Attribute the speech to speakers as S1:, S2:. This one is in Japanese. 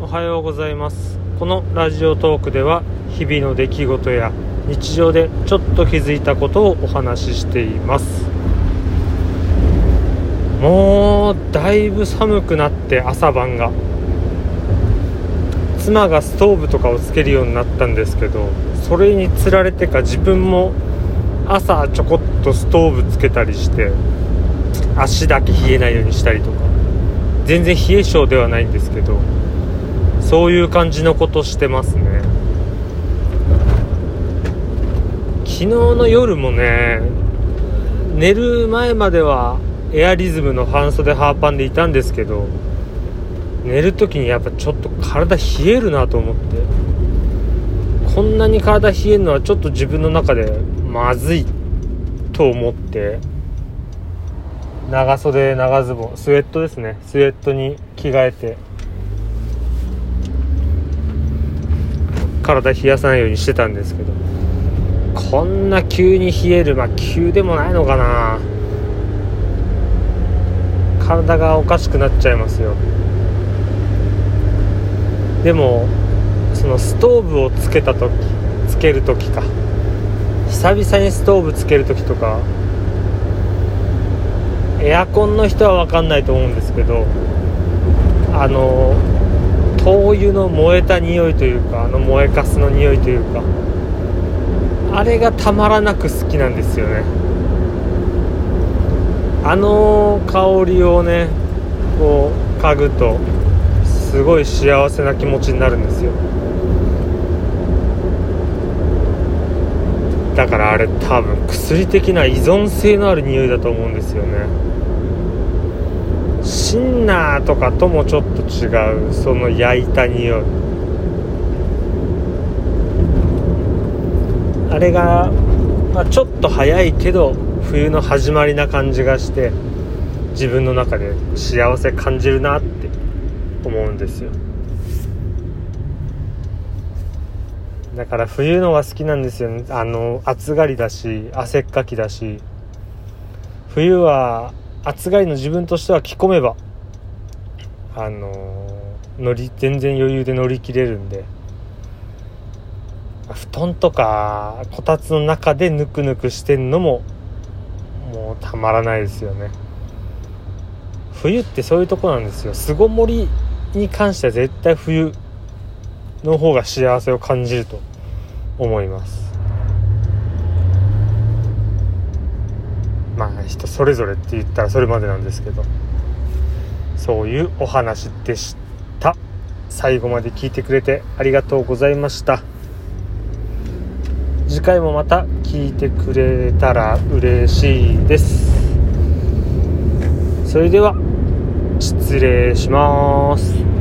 S1: おはようございます。このラジオトークでは日々の出来事や日常でちょっと気づいたことをお話ししています。もうだいぶ寒くなって朝晩が。妻がストーブとかをつけるようになったんですけどそれにつられてか自分も朝ちょこっとストーブつけたりして足だけ冷えないようにしたりとか。全然冷え性ではないんですけどそういう感じのことしてますね。昨日の夜もね寝る前まではエアリズムの半袖ハーパンでいたんですけど寝る時にやっぱちょっと体冷えるなと思ってこんなに体冷えるのはちょっと自分の中でまずいと思って長袖長ズボンスウェットですね。スウェットに着替えて体冷やさないようにしてたんですけどこんな急に冷えるまあ急でもないのかな。体がおかしくなっちゃいますよ。でもそのストーブをつけた時つける時か。久々にストーブつける時とかエアコンの人は分かんないと思うんですけどあの灯油の燃えた匂いというかあの燃えかすの匂いというかあれがたまらなく好きなんですよね。あの香りをねこう嗅ぐとすごい幸せな気持ちになるんですよ。だからあれ多分薬的な依存性のある匂いだと思うんですよね。ナーとかともちょっと違うその焼いた匂い。あれが、まあ、ちょっと早いけど冬の始まりな感じがして自分の中で幸せ感じるなって思うんですよ。だから冬のが好きなんですよ。ねあの暑がりだし汗っかきだし。冬は暑がりの自分としては着込めばあの乗り全然余裕で乗り切れるんで。布団とかこたつの中でぬくぬくしてんのももうたまらないですよね。冬ってそういうとこなんですよ。巣ごもりに関しては絶対冬の方が幸せを感じると思います。まあ人それぞれって言ったらそれまでなんですけど。そういうお話でした。最後まで聞いてくれてありがとうございました。次回もまた聞いてくれたら嬉しいです。それでは失礼します。